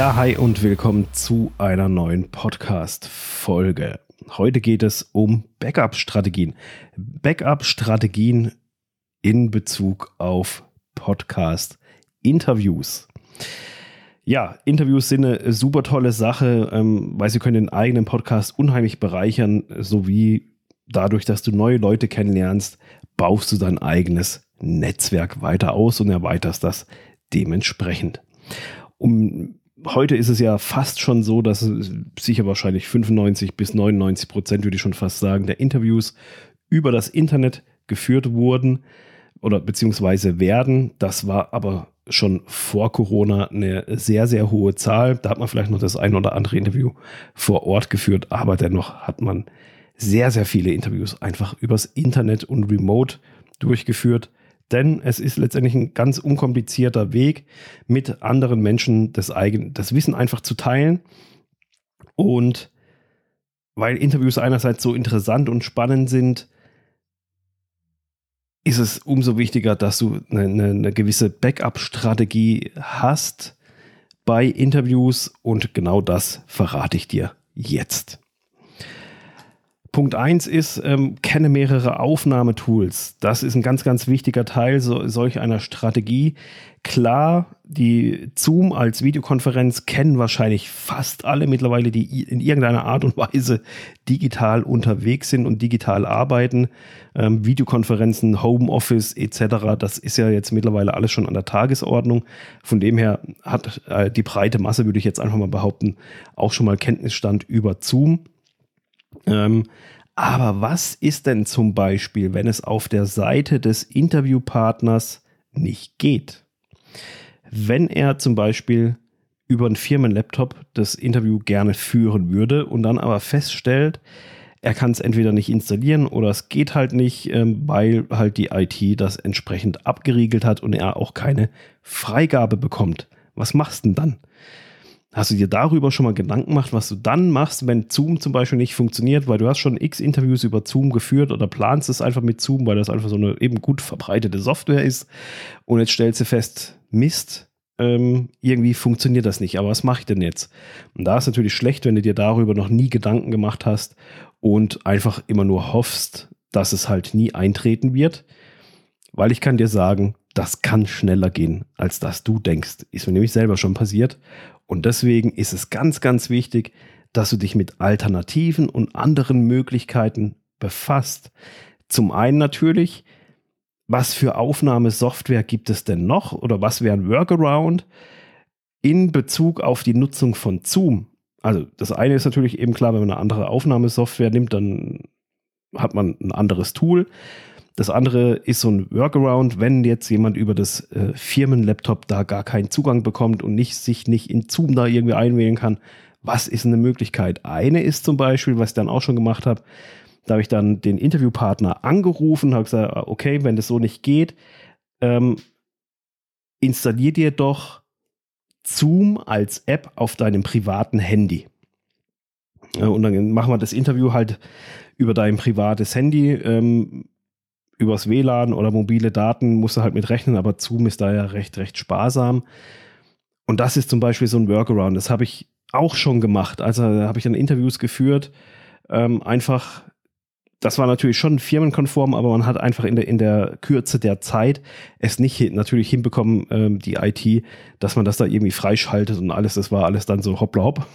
Ja, hi und willkommen zu einer neuen Podcast-Folge. Heute geht es um Backup-Strategien. Backup-Strategien in Bezug auf Podcast-Interviews. Ja, Interviews sind eine super tolle Sache, ähm, weil sie können den eigenen Podcast unheimlich bereichern, sowie dadurch, dass du neue Leute kennenlernst, baust du dein eigenes Netzwerk weiter aus und erweiterst das dementsprechend. Um heute ist es ja fast schon so, dass sicher wahrscheinlich 95 bis 99 Prozent, würde ich schon fast sagen, der Interviews über das Internet geführt wurden oder beziehungsweise werden. Das war aber schon vor Corona eine sehr, sehr hohe Zahl. Da hat man vielleicht noch das ein oder andere Interview vor Ort geführt, aber dennoch hat man sehr, sehr viele Interviews einfach übers Internet und remote durchgeführt denn es ist letztendlich ein ganz unkomplizierter Weg, mit anderen Menschen das, eigen, das Wissen einfach zu teilen. Und weil Interviews einerseits so interessant und spannend sind, ist es umso wichtiger, dass du eine, eine, eine gewisse Backup-Strategie hast bei Interviews und genau das verrate ich dir jetzt. Punkt 1 ist, ähm, kenne mehrere Aufnahmetools. Das ist ein ganz, ganz wichtiger Teil so, solch einer Strategie. Klar, die Zoom als Videokonferenz kennen wahrscheinlich fast alle mittlerweile, die in irgendeiner Art und Weise digital unterwegs sind und digital arbeiten. Ähm, Videokonferenzen, Homeoffice etc., das ist ja jetzt mittlerweile alles schon an der Tagesordnung. Von dem her hat äh, die breite Masse, würde ich jetzt einfach mal behaupten, auch schon mal Kenntnisstand über Zoom. Ähm, aber was ist denn zum Beispiel, wenn es auf der Seite des Interviewpartners nicht geht? Wenn er zum Beispiel über einen Firmenlaptop das Interview gerne führen würde und dann aber feststellt, er kann es entweder nicht installieren oder es geht halt nicht, ähm, weil halt die IT das entsprechend abgeriegelt hat und er auch keine Freigabe bekommt. Was machst du denn dann? Hast du dir darüber schon mal Gedanken gemacht, was du dann machst, wenn Zoom zum Beispiel nicht funktioniert, weil du hast schon x Interviews über Zoom geführt oder planst es einfach mit Zoom, weil das einfach so eine eben gut verbreitete Software ist. Und jetzt stellst du fest, Mist, ähm, irgendwie funktioniert das nicht, aber was mache ich denn jetzt? Und da ist natürlich schlecht, wenn du dir darüber noch nie Gedanken gemacht hast und einfach immer nur hoffst, dass es halt nie eintreten wird, weil ich kann dir sagen, das kann schneller gehen, als dass du denkst. Ist mir nämlich selber schon passiert. Und deswegen ist es ganz, ganz wichtig, dass du dich mit Alternativen und anderen Möglichkeiten befasst. Zum einen natürlich, was für Aufnahmesoftware gibt es denn noch oder was wäre ein Workaround in Bezug auf die Nutzung von Zoom? Also das eine ist natürlich eben klar, wenn man eine andere Aufnahmesoftware nimmt, dann hat man ein anderes Tool. Das andere ist so ein Workaround, wenn jetzt jemand über das äh, Firmenlaptop da gar keinen Zugang bekommt und nicht, sich nicht in Zoom da irgendwie einwählen kann. Was ist eine Möglichkeit? Eine ist zum Beispiel, was ich dann auch schon gemacht habe, da habe ich dann den Interviewpartner angerufen, habe gesagt, okay, wenn das so nicht geht, ähm, installier dir doch Zoom als App auf deinem privaten Handy. und dann machen wir das Interview halt über dein privates Handy. Ähm, übers WLAN oder mobile Daten musst du halt mit rechnen, aber Zoom ist da ja recht, recht sparsam. Und das ist zum Beispiel so ein Workaround. Das habe ich auch schon gemacht. Also habe ich dann Interviews geführt. Ähm, einfach, das war natürlich schon firmenkonform, aber man hat einfach in der, in der Kürze der Zeit es nicht natürlich hinbekommen, ähm, die IT, dass man das da irgendwie freischaltet und alles. Das war alles dann so hoppla hopp.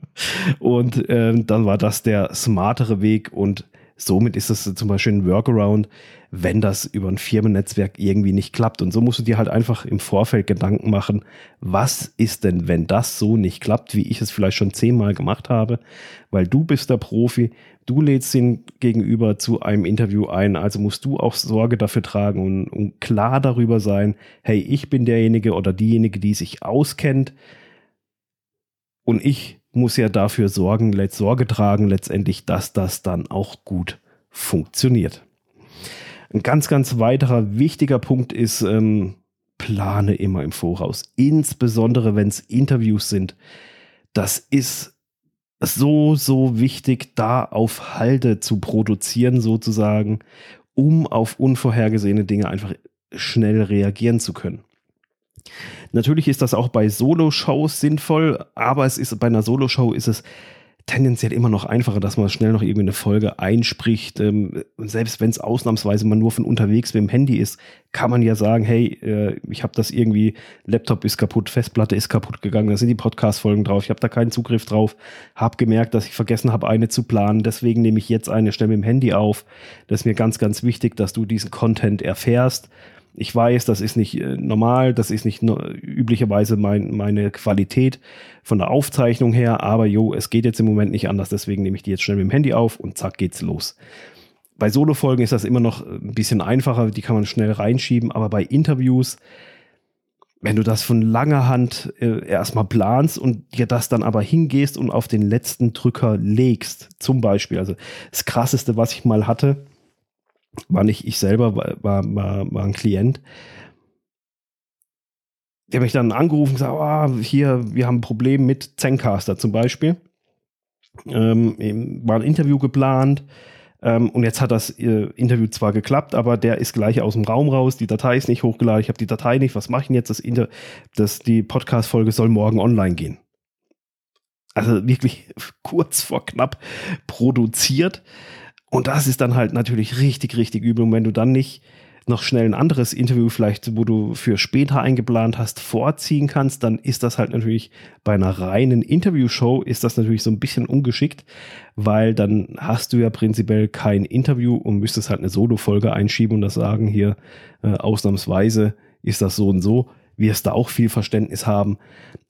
und ähm, dann war das der smartere Weg und somit ist es zum Beispiel ein Workaround, wenn das über ein Firmennetzwerk irgendwie nicht klappt. Und so musst du dir halt einfach im Vorfeld Gedanken machen, was ist denn, wenn das so nicht klappt, wie ich es vielleicht schon zehnmal gemacht habe, weil du bist der Profi, du lädst ihn gegenüber zu einem Interview ein, also musst du auch Sorge dafür tragen und, und klar darüber sein, hey, ich bin derjenige oder diejenige, die sich auskennt und ich muss ja dafür sorgen, Sorge tragen letztendlich, dass das dann auch gut funktioniert. Ein ganz, ganz weiterer wichtiger Punkt ist, ähm, plane immer im Voraus, insbesondere wenn es Interviews sind. Das ist so, so wichtig, da auf Halde zu produzieren sozusagen, um auf unvorhergesehene Dinge einfach schnell reagieren zu können. Natürlich ist das auch bei Solo-Shows sinnvoll, aber es ist bei einer Solo-Show ist es tendenziell immer noch einfacher, dass man schnell noch irgendwie eine Folge einspricht. Ähm, selbst wenn es ausnahmsweise mal nur von unterwegs mit dem Handy ist, kann man ja sagen, hey, äh, ich habe das irgendwie, Laptop ist kaputt, Festplatte ist kaputt gegangen, da sind die Podcast-Folgen drauf, ich habe da keinen Zugriff drauf, habe gemerkt, dass ich vergessen habe, eine zu planen, deswegen nehme ich jetzt eine, stelle mit dem Handy auf. Das ist mir ganz, ganz wichtig, dass du diesen Content erfährst. Ich weiß, das ist nicht äh, normal, das ist nicht üblicherweise mein, meine Qualität von der Aufzeichnung her, aber jo, es geht jetzt im Moment nicht anders, deswegen nehme ich die jetzt schnell mit dem Handy auf und zack geht's los. Bei Solo-Folgen ist das immer noch ein bisschen einfacher, die kann man schnell reinschieben, aber bei Interviews, wenn du das von langer Hand äh, erstmal planst und dir das dann aber hingehst und auf den letzten Drücker legst, zum Beispiel, also das krasseste, was ich mal hatte, war nicht ich selber, war, war, war ein Klient. Der mich dann angerufen und gesagt, oh, hier, wir haben ein Problem mit Zencaster zum Beispiel. Ähm, war ein Interview geplant ähm, und jetzt hat das äh, Interview zwar geklappt, aber der ist gleich aus dem Raum raus, die Datei ist nicht hochgeladen, ich habe die Datei nicht, was mache ich denn jetzt? Das Inter das, die Podcast-Folge soll morgen online gehen. Also wirklich kurz vor knapp produziert. Und das ist dann halt natürlich richtig, richtig übel. Und wenn du dann nicht noch schnell ein anderes Interview vielleicht, wo du für später eingeplant hast, vorziehen kannst, dann ist das halt natürlich bei einer reinen Interviewshow ist das natürlich so ein bisschen ungeschickt, weil dann hast du ja prinzipiell kein Interview und müsstest halt eine Solo-Folge einschieben und das sagen hier äh, ausnahmsweise ist das so und so wirst da auch viel Verständnis haben.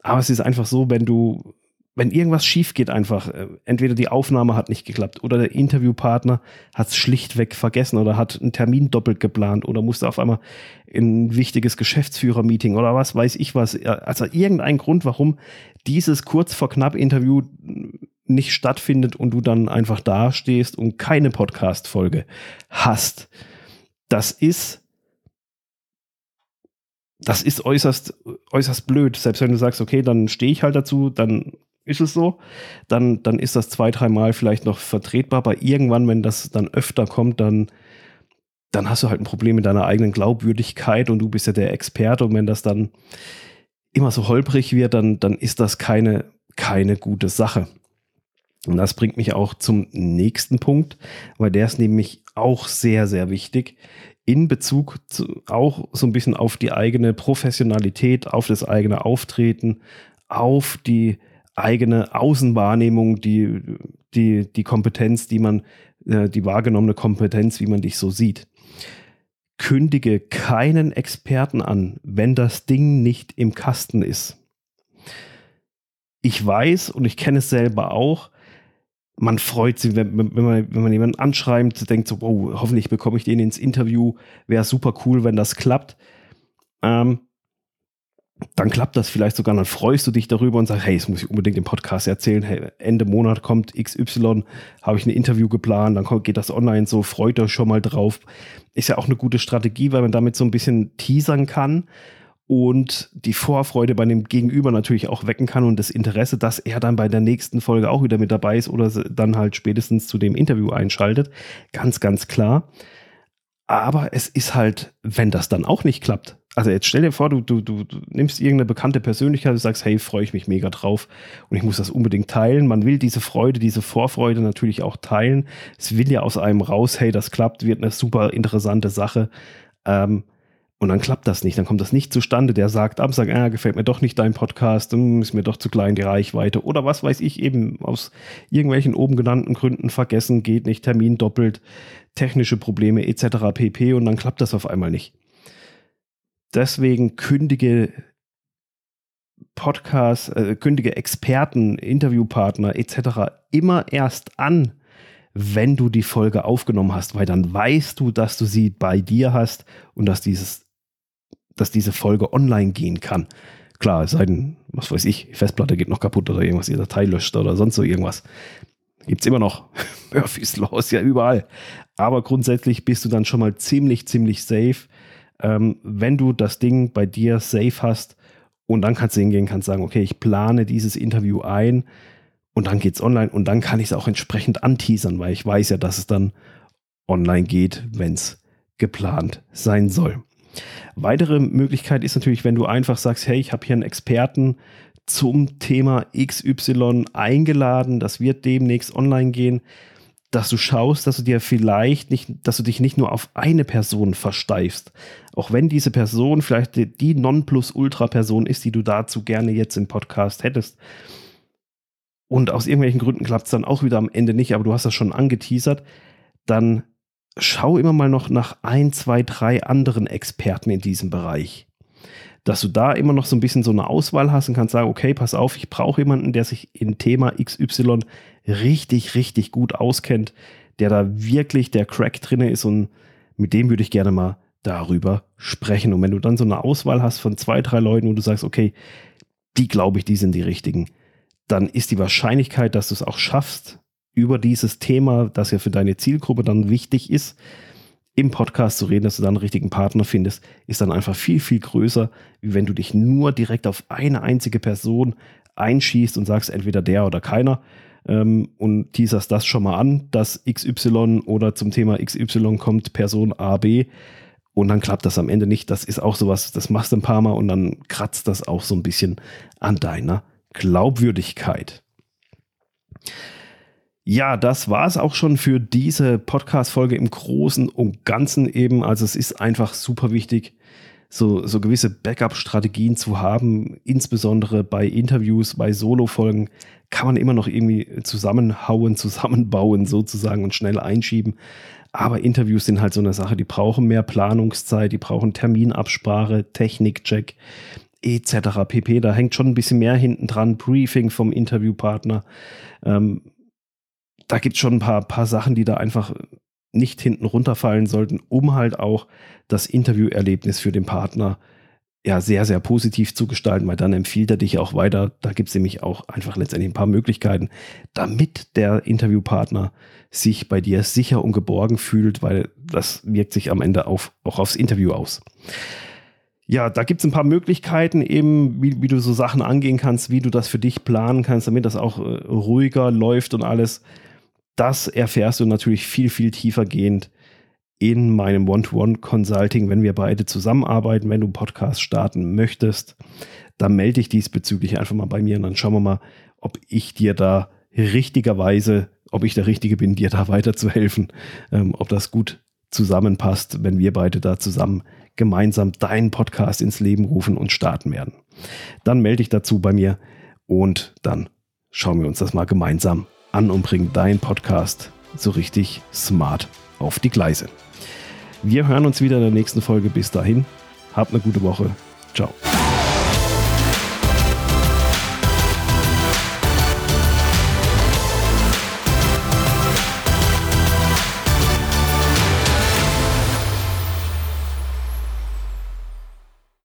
Aber es ist einfach so, wenn du wenn irgendwas schief geht, einfach, äh, entweder die Aufnahme hat nicht geklappt oder der Interviewpartner hat es schlichtweg vergessen oder hat einen Termin doppelt geplant oder musste auf einmal in ein wichtiges Geschäftsführer-Meeting oder was weiß ich was. Also irgendein Grund, warum dieses kurz vor knapp Interview nicht stattfindet und du dann einfach dastehst und keine Podcast-Folge hast. Das ist das ist äußerst, äußerst blöd. Selbst wenn du sagst, okay, dann stehe ich halt dazu, dann ist es so, dann, dann ist das zwei, dreimal vielleicht noch vertretbar, aber irgendwann, wenn das dann öfter kommt, dann, dann hast du halt ein Problem mit deiner eigenen Glaubwürdigkeit und du bist ja der Experte und wenn das dann immer so holprig wird, dann, dann ist das keine, keine gute Sache. Und das bringt mich auch zum nächsten Punkt, weil der ist nämlich auch sehr, sehr wichtig in Bezug zu, auch so ein bisschen auf die eigene Professionalität, auf das eigene Auftreten, auf die eigene Außenwahrnehmung, die, die, die Kompetenz, die man, äh, die wahrgenommene Kompetenz, wie man dich so sieht. Kündige keinen Experten an, wenn das Ding nicht im Kasten ist. Ich weiß und ich kenne es selber auch, man freut sich, wenn, wenn, man, wenn man jemanden anschreibt, denkt so, oh, hoffentlich bekomme ich den ins Interview, wäre super cool, wenn das klappt. Ähm, dann klappt das vielleicht sogar, dann freust du dich darüber und sagst, hey, das muss ich unbedingt im Podcast erzählen. Hey, Ende Monat kommt XY, habe ich ein Interview geplant, dann geht das online so, freut euch schon mal drauf. Ist ja auch eine gute Strategie, weil man damit so ein bisschen teasern kann und die Vorfreude bei dem Gegenüber natürlich auch wecken kann und das Interesse, dass er dann bei der nächsten Folge auch wieder mit dabei ist oder dann halt spätestens zu dem Interview einschaltet. Ganz, ganz klar. Aber es ist halt, wenn das dann auch nicht klappt. Also jetzt stell dir vor, du, du, du, nimmst irgendeine bekannte Persönlichkeit und sagst, hey, freue ich mich mega drauf und ich muss das unbedingt teilen. Man will diese Freude, diese Vorfreude natürlich auch teilen. Es will ja aus einem raus, hey, das klappt, wird eine super interessante Sache. Ähm, und dann klappt das nicht, dann kommt das nicht zustande. Der sagt ab, sagt, ah, gefällt mir doch nicht dein Podcast, hm, ist mir doch zu klein die Reichweite oder was weiß ich eben aus irgendwelchen oben genannten Gründen vergessen, geht nicht, Termin doppelt, technische Probleme etc. pp. Und dann klappt das auf einmal nicht. Deswegen kündige Podcasts, äh, kündige Experten, Interviewpartner etc. immer erst an, wenn du die Folge aufgenommen hast, weil dann weißt du, dass du sie bei dir hast und dass dieses, dass diese Folge online gehen kann. Klar, es sei denn, was weiß ich, Festplatte geht noch kaputt oder irgendwas, die Datei löscht oder sonst so irgendwas. Gibt es immer noch. Murphy's Law ist ja überall. Aber grundsätzlich bist du dann schon mal ziemlich, ziemlich safe, ähm, wenn du das Ding bei dir safe hast und dann kannst du hingehen, kannst sagen, okay, ich plane dieses Interview ein und dann geht es online und dann kann ich es auch entsprechend anteasern, weil ich weiß ja, dass es dann online geht, wenn es geplant sein soll. Weitere Möglichkeit ist natürlich, wenn du einfach sagst, hey, ich habe hier einen Experten zum Thema XY eingeladen, das wird demnächst online gehen, dass du schaust, dass du dir vielleicht nicht, dass du dich nicht nur auf eine Person versteifst. Auch wenn diese Person vielleicht die, die Nonplusultra-Person ist, die du dazu gerne jetzt im Podcast hättest. Und aus irgendwelchen Gründen klappt es dann auch wieder am Ende nicht, aber du hast das schon angeteasert, dann schau immer mal noch nach ein, zwei, drei anderen Experten in diesem Bereich. Dass du da immer noch so ein bisschen so eine Auswahl hast und kannst sagen, okay, pass auf, ich brauche jemanden, der sich in Thema XY richtig, richtig gut auskennt, der da wirklich der Crack drin ist und mit dem würde ich gerne mal darüber sprechen. Und wenn du dann so eine Auswahl hast von zwei, drei Leuten und du sagst, okay, die glaube ich, die sind die richtigen, dann ist die Wahrscheinlichkeit, dass du es auch schaffst, über dieses Thema, das ja für deine Zielgruppe dann wichtig ist, im Podcast zu reden, dass du dann einen richtigen Partner findest, ist dann einfach viel, viel größer, wie wenn du dich nur direkt auf eine einzige Person einschießt und sagst, entweder der oder keiner ähm, und teaserst das schon mal an, dass XY oder zum Thema XY kommt Person A, B und dann klappt das am Ende nicht. Das ist auch sowas, das machst du ein paar Mal und dann kratzt das auch so ein bisschen an deiner Glaubwürdigkeit. Ja, das war es auch schon für diese Podcast-Folge im Großen und Ganzen eben. Also es ist einfach super wichtig, so, so gewisse Backup-Strategien zu haben, insbesondere bei Interviews, bei Solo-Folgen kann man immer noch irgendwie zusammenhauen, zusammenbauen sozusagen und schnell einschieben. Aber Interviews sind halt so eine Sache, die brauchen mehr Planungszeit, die brauchen Terminabsprache, Technikcheck etc. pp. Da hängt schon ein bisschen mehr hinten dran, Briefing vom Interviewpartner. Ähm, da gibt es schon ein paar, paar Sachen, die da einfach nicht hinten runterfallen sollten, um halt auch das Interviewerlebnis für den Partner ja sehr, sehr positiv zu gestalten, weil dann empfiehlt er dich auch weiter. Da gibt es nämlich auch einfach letztendlich ein paar Möglichkeiten, damit der Interviewpartner sich bei dir sicher und geborgen fühlt, weil das wirkt sich am Ende auf, auch aufs Interview aus. Ja, da gibt es ein paar Möglichkeiten, eben wie, wie, du so Sachen angehen kannst, wie du das für dich planen kannst, damit das auch äh, ruhiger läuft und alles. Das erfährst du natürlich viel, viel tiefer gehend in meinem One-to-One-Consulting, wenn wir beide zusammenarbeiten. Wenn du einen Podcast starten möchtest, dann melde dich diesbezüglich einfach mal bei mir und dann schauen wir mal, ob ich dir da richtigerweise, ob ich der Richtige bin, dir da weiterzuhelfen, ähm, ob das gut zusammenpasst, wenn wir beide da zusammen gemeinsam deinen Podcast ins Leben rufen und starten werden. Dann melde dich dazu bei mir und dann schauen wir uns das mal gemeinsam an und bring deinen Podcast so richtig smart auf die Gleise. Wir hören uns wieder in der nächsten Folge. Bis dahin, habt eine gute Woche. Ciao.